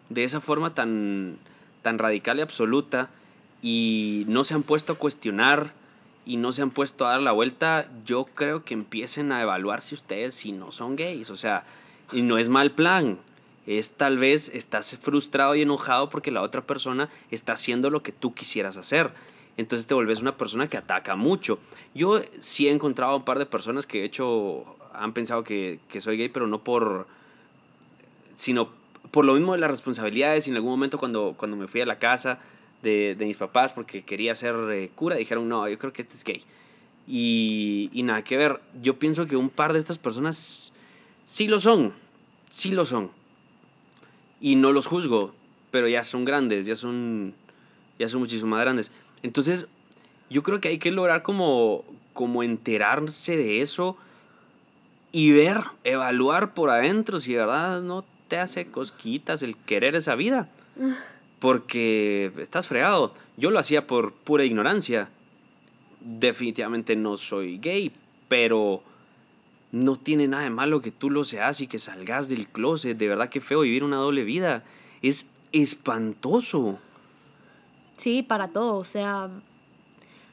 de esa forma tan, tan radical y absoluta, y no se han puesto a cuestionar y no se han puesto a dar la vuelta, yo creo que empiecen a evaluarse ustedes si no son gays. O sea, y no es mal plan. Es tal vez estás frustrado y enojado porque la otra persona está haciendo lo que tú quisieras hacer. Entonces te vuelves una persona que ataca mucho. Yo sí he encontrado un par de personas que de hecho han pensado que, que soy gay, pero no por... sino por lo mismo de las responsabilidades. Y en algún momento cuando, cuando me fui a la casa de, de mis papás porque quería ser eh, cura, dijeron, no, yo creo que este es gay. Y, y nada que ver. Yo pienso que un par de estas personas sí lo son. Sí lo son. Y no los juzgo, pero ya son grandes, ya son, ya son muchísimo más grandes. Entonces, yo creo que hay que lograr como, como enterarse de eso y ver, evaluar por adentro si de verdad no te hace cosquitas el querer esa vida. Porque estás fregado. Yo lo hacía por pura ignorancia. Definitivamente no soy gay, pero no tiene nada de malo que tú lo seas y que salgas del closet. De verdad que feo vivir una doble vida. Es espantoso. Sí, para todo, o sea,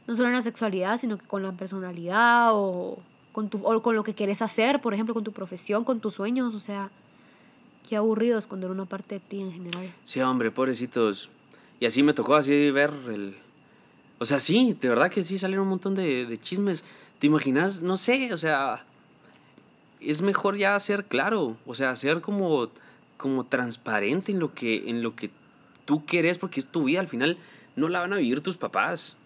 no solo en la sexualidad, sino que con la personalidad o con, tu, o con lo que quieres hacer, por ejemplo, con tu profesión, con tus sueños, o sea, qué aburrido esconder una parte de ti en general. Sí, hombre, pobrecitos. Y así me tocó así ver el... O sea, sí, de verdad que sí salieron un montón de, de chismes. ¿Te imaginas? No sé, o sea, es mejor ya ser claro, o sea, ser como, como transparente en lo, que, en lo que tú quieres, porque es tu vida, al final no la van a vivir tus papás.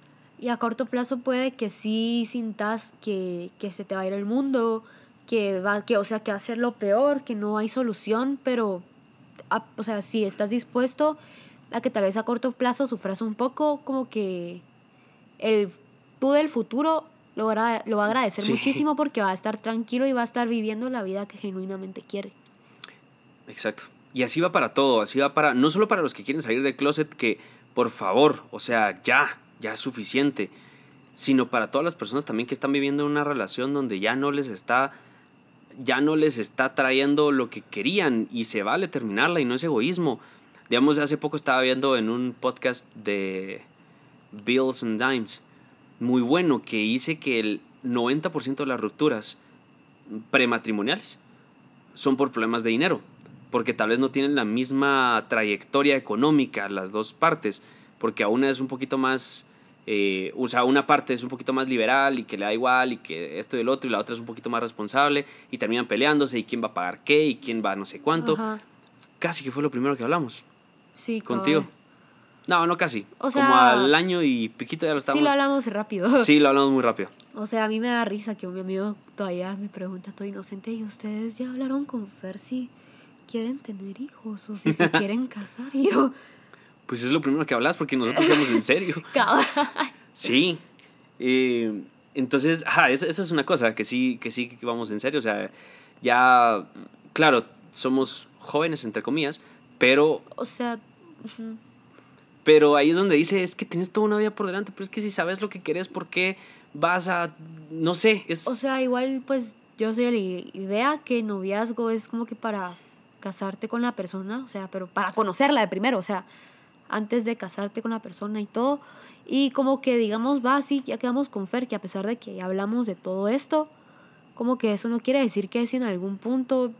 Y a corto plazo puede que sí sintas que, que se te va a ir el mundo, que va, que, o sea, que va a ser lo peor, que no hay solución, pero, a- o sea, si estás dispuesto a que tal vez a corto plazo sufras un poco, como que el tú del futuro lo, va a- lo va a agradecer Sí. muchísimo porque va a estar tranquilo y va a estar viviendo la vida que genuinamente quiere. Exacto. Y así va para todo, así va para, no solo para los que quieren salir del closet, que por favor, o sea, ya, ya es suficiente, sino para todas las personas también que están viviendo una relación donde ya no les está, ya no les está trayendo lo que querían y se vale terminarla y no es egoísmo. Digamos, hace poco estaba viendo en un podcast de Bills and Dimes, muy bueno, que dice que el 90% de las rupturas prematrimoniales son por problemas de dinero, porque tal vez no tienen la misma trayectoria económica las dos partes, porque a una es un poquito más, eh, o sea, una parte es un poquito más liberal y que le da igual y que esto y el otro, y la otra es un poquito más responsable y terminan peleándose y quién va a pagar qué y quién va a no sé cuánto. Ajá, Casi que fue lo primero que hablamos sí, contigo. No, no casi. O Como sea, al año y piquito ya lo Sí estábamos. lo hablamos rápido. Sí, lo hablamos muy rápido. O sea, a mí me da risa que mi amigo todavía me pregunta todo inocente, ¿y ustedes ya hablaron con Fer si quieren tener hijos o si se quieren casar? Y yo, Pues es lo primero que hablas porque nosotros somos en serio. Sí. Eh, entonces, ajá, esa, esa es una cosa que sí, que sí que vamos en serio. O sea, ya, claro, somos jóvenes, entre comillas, pero, O sea, pero ahí es donde dice, es que tienes toda una vida por delante, pero es que si sabes lo que querés, ¿por qué vas a, no sé, es... o sea, igual pues yo soy de la idea que noviazgo es como que para casarte con la persona, o sea, pero para conocerla de primero, o sea, antes de casarte con la persona y todo. Y como que digamos, va así, ya quedamos con Fer, que a pesar de que ya hablamos de todo esto, como que eso no quiere decir que si en algún punto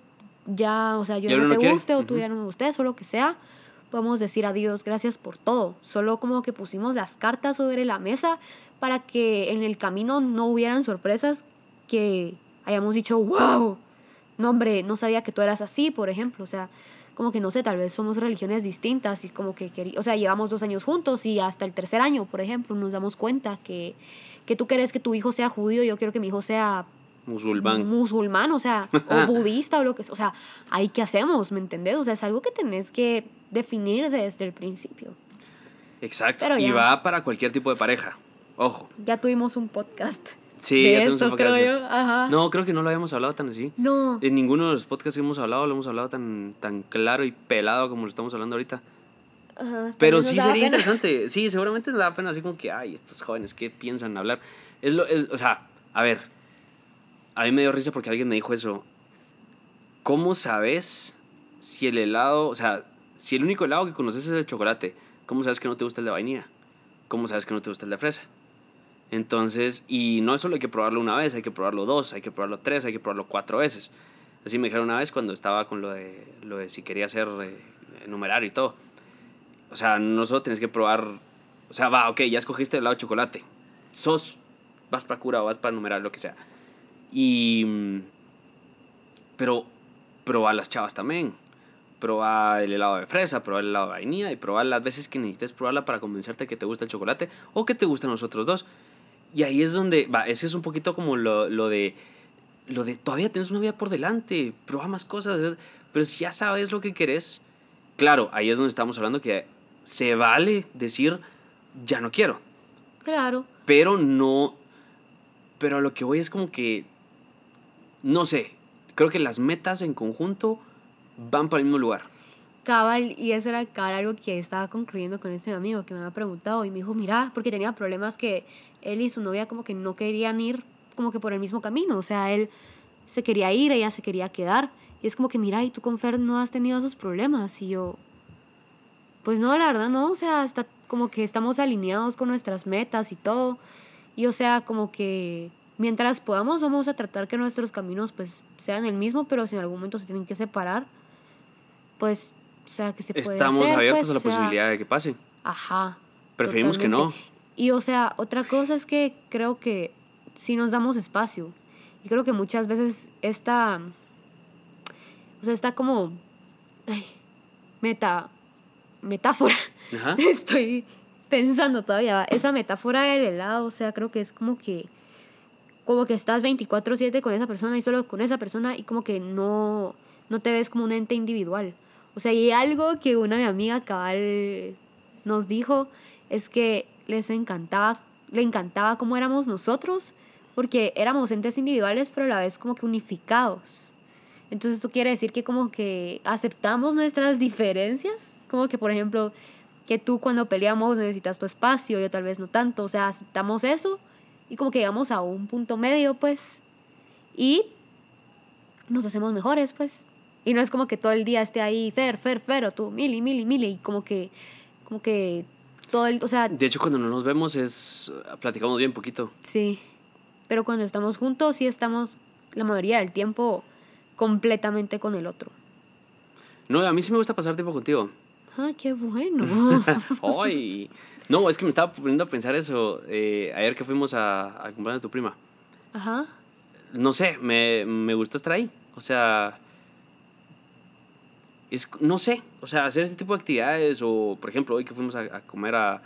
ya, o sea, yo Ya no te quiere. guste o tú ya no me gustes o lo que sea, podemos decir adiós, gracias por todo. Solo como que pusimos las cartas sobre la mesa para que en el camino no hubieran sorpresas que hayamos dicho, wow, no hombre, no sabía que tú eras así, por ejemplo. O sea, como que no sé, tal vez somos religiones distintas y como que, o sea, llevamos dos años juntos y hasta el tercer año, por ejemplo, nos damos cuenta que, que tú quieres que tu hijo sea judío, yo quiero que mi hijo sea Musulmán. musulmán, o sea, o budista o lo que sea. O sea, ahí qué hacemos, ¿me entendés? O sea, es algo que tenés que definir desde el principio. Exacto. Pero Y ya. va para cualquier tipo de pareja. Ojo. Ya tuvimos un podcast Sí, de ya esto, un creo así. yo. Ajá. No, creo que no lo habíamos hablado tan así. No. En ninguno de los podcasts que hemos hablado lo hemos hablado tan, tan claro y pelado como lo estamos hablando ahorita. Ajá, Pero sí sería pena. interesante. Sí, seguramente da pena así como que, ay, estos jóvenes, ¿qué piensan hablar? Es lo, es, o sea, a ver, a mí me dio risa porque alguien me dijo eso. ¿Cómo sabes si el helado, o sea, si el único helado que conoces es el chocolate, ¿cómo sabes que no te gusta el de vainilla? ¿Cómo sabes que no te gusta el de fresa? Entonces, y no solo hay que probarlo una vez, hay que probarlo dos, hay que probarlo tres, hay que probarlo cuatro veces. Así me dijeron una vez cuando estaba con lo de, lo de si quería hacer eh, y todo. O sea, no solo tienes que probar. O sea, va, ok, ya escogiste el helado de chocolate. Sos, vas para cura o vas para numerar, lo que sea. Y. mm, Pero probar las chavas también. Probar el helado de fresa, probar el helado de vainilla y probar las veces que necesites probarla para convencerte que te gusta el chocolate o que te gustan los otros dos. Y ahí es donde, va, ese es un poquito como lo, lo de. Lo de todavía tienes una vida por delante, prueba más cosas. Pero si ya sabes lo que querés, claro, ahí es donde estamos hablando que se vale decir, ya no quiero. Claro. Pero no. Pero a lo que voy es como que. No sé. Creo que las metas en conjunto van para el mismo lugar. Cabal, y eso era cabal algo que estaba concluyendo con este amigo que me había preguntado y me dijo, mira, porque tenía problemas que él y su novia como que no querían ir como que por el mismo camino, o sea, él se quería ir, ella se quería quedar, y es como que, mira, y tú con Fer no has tenido esos problemas, y yo, pues no, la verdad no, o sea, está como que estamos alineados con nuestras metas y todo, y o sea, como que mientras podamos vamos a tratar que nuestros caminos pues sean el mismo, pero si en algún momento se tienen que separar, pues, o sea, que se puede Estamos hacer, abiertos pues, a la o sea, posibilidad de que pase. Ajá. Preferimos que no. Y o sea, otra cosa es que creo que si nos damos espacio. Y creo que muchas veces esta, o sea, está como, ay, meta, metáfora. Ajá. Estoy pensando todavía, esa metáfora del helado, o sea, creo que es como que, como que estás 24/7 con esa persona y solo con esa persona y como que no, no te ves como un ente individual. O sea, y algo que una de mi amiga cabal nos dijo es que les encantaba, le encantaba cómo éramos nosotros, porque éramos entes individuales, pero a la vez como que unificados. Entonces esto quiere decir que como que aceptamos nuestras diferencias, como que por ejemplo, que tú cuando peleamos necesitas tu espacio, yo tal vez no tanto, o sea, aceptamos eso y como que llegamos a un punto medio, pues, y nos hacemos mejores, pues. Y no es como que todo el día esté ahí, Fer, Fer, Fer, o tú, Mili, Mili, Mili, y como que, como que todo el, o sea, De hecho, cuando no nos vemos es. Platicamos bien poquito. sí. Pero cuando estamos juntos, sí estamos la mayoría del tiempo completamente con el otro. No, a mí sí me gusta pasar tiempo contigo. Ah, qué bueno. Ay. No, es que me estaba poniendo a pensar eso. eh, ayer que fuimos a, al cumpleaños de tu prima. Ajá. No sé, me, me gustó estar ahí. O sea. Es, no sé, o sea, hacer este tipo de actividades o, por ejemplo, hoy que fuimos a, a comer a,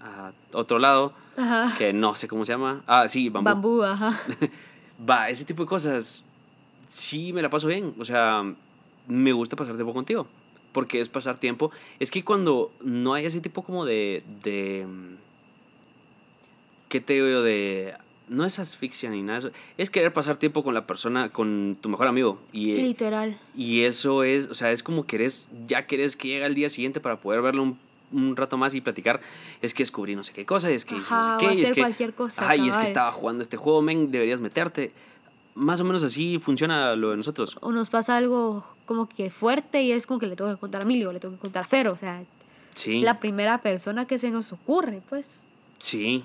a otro lado, Ajá. que no sé cómo se llama. Ah, sí, bambú. Bambú, ajá. Va, ese tipo de cosas, sí me la paso bien. O sea, me gusta pasar tiempo contigo. Porque es pasar tiempo. Es que cuando no hay ese tipo como de. de ¿Qué te digo yo? De. No es asfixia ni nada de eso. Es querer pasar tiempo con la persona, con tu mejor amigo. Y, eh, Literal. y eso es, o sea, es como querés, ya querés que llegue al día siguiente para poder verlo un, un rato más y platicar. Es que descubrí no sé qué cosa, es que hice no sé qué, y es que. cualquier cosa, Ajá, y es que estaba jugando este juego, men, deberías meterte. Más o menos así funciona lo de nosotros. O nos pasa algo como que fuerte y es como que le tengo que contar a Emilio, le tengo que contar a Fer, o sea, Sí. la primera persona que se nos ocurre, pues. Sí.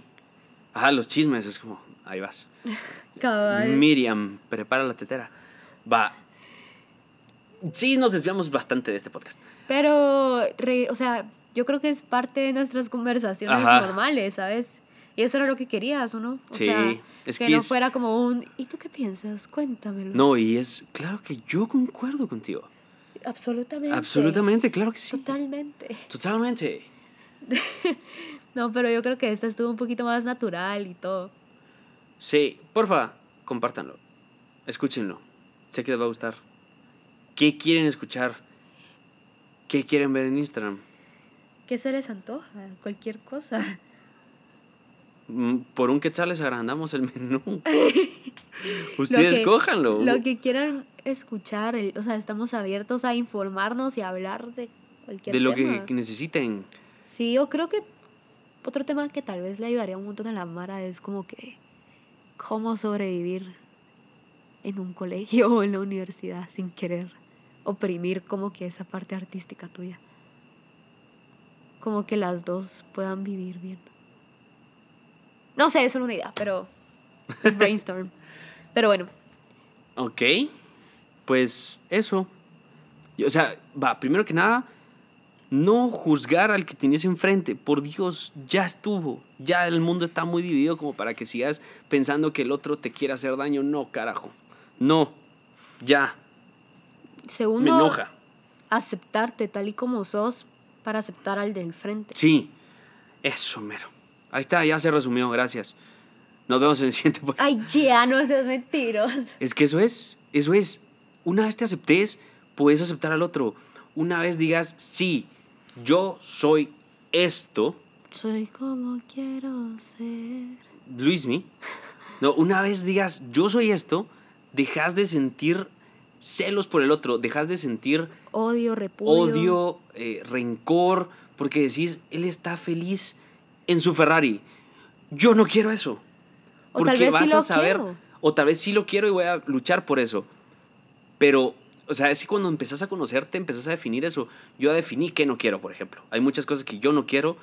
Ajá, los chismes, es como, ahí vas. Cabal. Miriam, prepara la tetera. Va. Sí, nos desviamos bastante de este podcast. Pero, re- o sea, yo creo que es parte de nuestras conversaciones Ajá. normales, ¿sabes? Y eso era lo que querías, ¿o no? O Sí, sea, es que, que no es- fuera como un, ¿y tú qué piensas? Cuéntamelo. No, y es claro que yo concuerdo contigo. Absolutamente. Absolutamente, claro que sí. Totalmente. Totalmente. No, pero yo creo que esta estuvo un poquito más natural y todo. Sí, porfa, compártanlo. Escúchenlo. Sé que les va a gustar. ¿Qué quieren escuchar? ¿Qué quieren ver en Instagram? ¿Qué se les antoja? Cualquier cosa. Mm, Por un quetzal les agrandamos el menú. Ustedes que- cójanlo. Lo que quieran escuchar, o sea, estamos abiertos a informarnos y a hablar de cualquier de lo tema. que necesiten. Sí, yo creo que otro tema que tal vez le ayudaría un montón a la Mara es como que cómo sobrevivir en un colegio o en la universidad sin querer oprimir como que esa parte artística tuya. Como que las dos puedan vivir bien. No sé, es solo una idea, pero es brainstorm. pero bueno, Ok, pues eso. O sea, va, primero que nada, no juzgar al que tienes enfrente. Por Dios, ya estuvo. Ya el mundo está muy dividido como para que sigas pensando que el otro te quiere hacer daño. No, carajo. No, ya. segundo, Me enoja. aceptarte tal y como sos para aceptar al del frente. Sí, eso, mero. Ahí está, ya se resumió, gracias. Nos vemos en el siguiente podcast. Ay, ya, no seas mentiroso. Es que eso es, eso es. Una vez te aceptes, puedes aceptar al otro. Una vez digas, sí, yo soy esto, Soy como quiero ser. Luismi. No, una vez digas, yo soy esto, dejas de sentir celos por el otro, dejas de sentir Odio, repudio. odio, eh, rencor, porque decís, él está feliz en su Ferrari. Yo no quiero eso. O Porque tal vez sí vas lo a saber, quiero. o tal vez sí lo quiero y voy a luchar por eso. Pero, o sea, es que cuando empezás a conocerte, empezás a definir eso. Yo definí que no quiero, por ejemplo. Hay muchas cosas que yo no quiero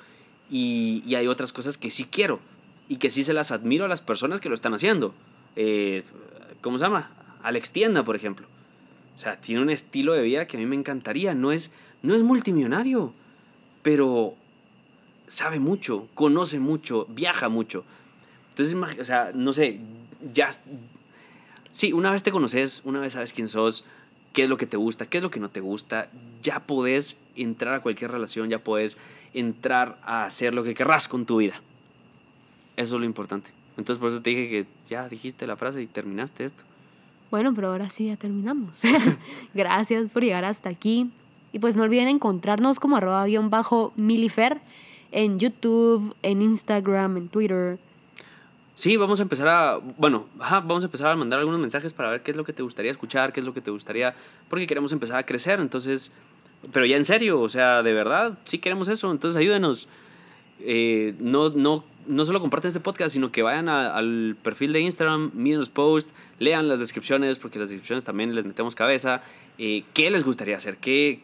y, hay otras cosas que sí quiero. Y que sí se las admiro a las personas que lo están haciendo. Eh, ¿Cómo se llama? Alex Tienda, por ejemplo. O sea, tiene un estilo de vida que a mí me encantaría. No es, no es multimillonario, pero sabe mucho, conoce mucho, viaja mucho. Entonces, o sea, no sé, ya... Sí, una vez te conoces, una vez sabes quién sos, qué es lo que te gusta, qué es lo que no te gusta, ya podés entrar a cualquier relación, ya podés entrar a hacer lo que querrás con tu vida. Eso es lo importante. Entonces, por eso te dije que ya dijiste la frase y terminaste esto. Bueno, pero ahora sí ya terminamos. Gracias por llegar hasta aquí. Y pues no olviden encontrarnos como arroba guion bajo milifer en YouTube, en Instagram, en Twitter. Sí, vamos a empezar a, bueno, vamos a empezar a mandar algunos mensajes para ver qué es lo que te gustaría escuchar, qué es lo que te gustaría, porque queremos empezar a crecer, entonces, pero ya en serio, o sea, de verdad, sí queremos eso, entonces ayúdenos. Eh, no, no, no solo compartan este podcast, sino que vayan al perfil de Instagram, miren los posts, lean las descripciones, porque las descripciones también les metemos cabeza. Eh, ¿Qué les gustaría hacer? ¿Qué,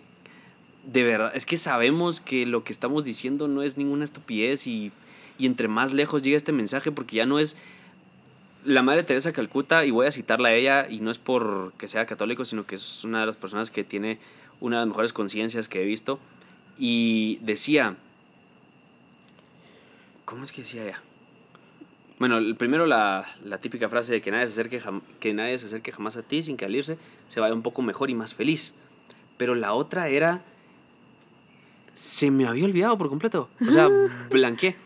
de verdad, es que sabemos que lo que estamos diciendo no es ninguna estupidez y, y entre más lejos llega este mensaje, porque ya no es la Madre Teresa de Calcuta, y voy a citarla a ella, y no es por que sea católico, sino que es una de las personas que tiene una de las mejores conciencias que he visto, y decía, ¿cómo es que decía ella? Bueno, el primero la, la típica frase de que nadie, se acerque jam- que nadie se acerque jamás a ti sin que al irse se vaya un poco mejor y más feliz. Pero la otra era se me había olvidado por completo. O sea, blanqueé.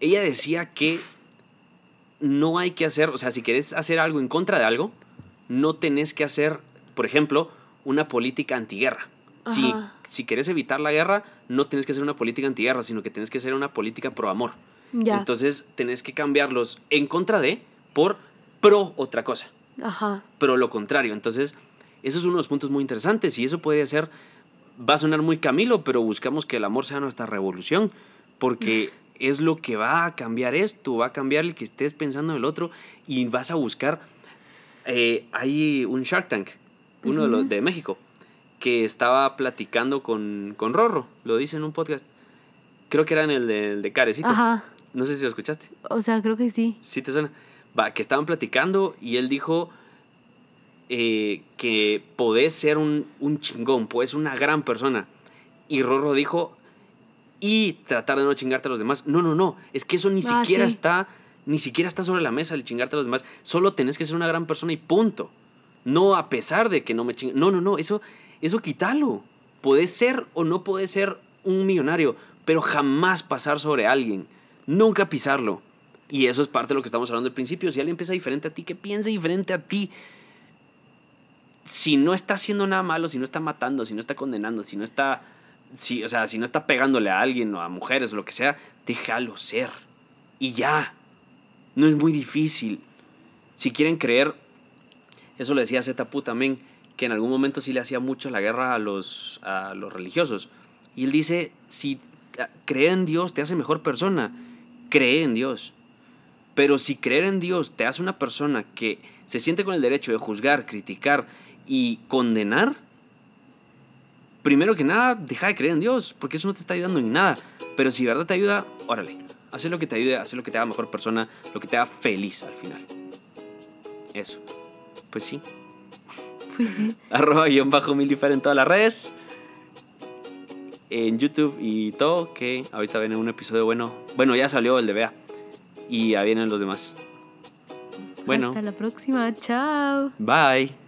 Ella decía que no hay que hacer, o sea, si quieres hacer algo en contra de algo, no tenés que hacer, por ejemplo, una política antiguerra. Si, si quieres evitar la guerra, no tienes que hacer una política antiguerra, sino que tienes que hacer una política pro amor. Ya. Entonces, tenés que cambiarlos en contra de por pro otra cosa Ajá. pero lo contrario. Entonces, eso es uno de los puntos muy interesantes y eso puede ser, va a sonar muy Camilo, pero buscamos que el amor sea nuestra revolución, porque es lo que va a cambiar esto, va a cambiar el que estés pensando en el otro y vas a buscar, eh, hay un Shark Tank, uno de, los, de México, que estaba platicando con, con Rorro, lo dice en un podcast, creo que era en el de, el de Carecito, Ajá. no sé si lo escuchaste. O sea, creo que sí. ¿Sí te suena? Va, que estaban platicando y él dijo eh, que podés ser un, un chingón, ser una gran persona. Y Rorro dijo, y tratar de no chingarte a los demás. No, no, no, es que eso ni Ah, siquiera sí. está, ni siquiera está sobre la mesa el chingarte a los demás. Solo tenés que ser una gran persona y punto. No a pesar de que no me chinguen. No, no, no, eso, eso eso quítalo. Podés ser o no podés ser un millonario, pero jamás pasar sobre alguien. Nunca pisarlo. Y eso es parte de lo que estamos hablando al principio. Si alguien piensa diferente a ti, que piense diferente a ti. Si no está haciendo nada malo, si no está matando, si no está condenando, si no está, si, o sea, si no está pegándole a alguien o a mujeres o lo que sea, déjalo ser. Y ya. No es muy difícil. Si quieren creer, eso le decía Zetapu también, que en algún momento sí le hacía mucho la guerra a los, a los religiosos. Y él dice, si creer en Dios te hace mejor persona, cree en Dios. Pero si creer en Dios te hace una persona que se siente con el derecho de juzgar, criticar y condenar, primero que nada, deja de creer en Dios, porque eso no te está ayudando en nada. Pero si de verdad te ayuda, órale, haz lo que te ayude, haz lo que te haga mejor persona, lo que te haga feliz al final. Eso. Pues sí. Pues sí. Arroba guion bajo milifar en todas las redes. En YouTube y todo, que ahorita viene un episodio bueno. Bueno, ya salió el de Bea. Y ya vienen los demás. Bueno. Hasta la próxima. Chao. Bye.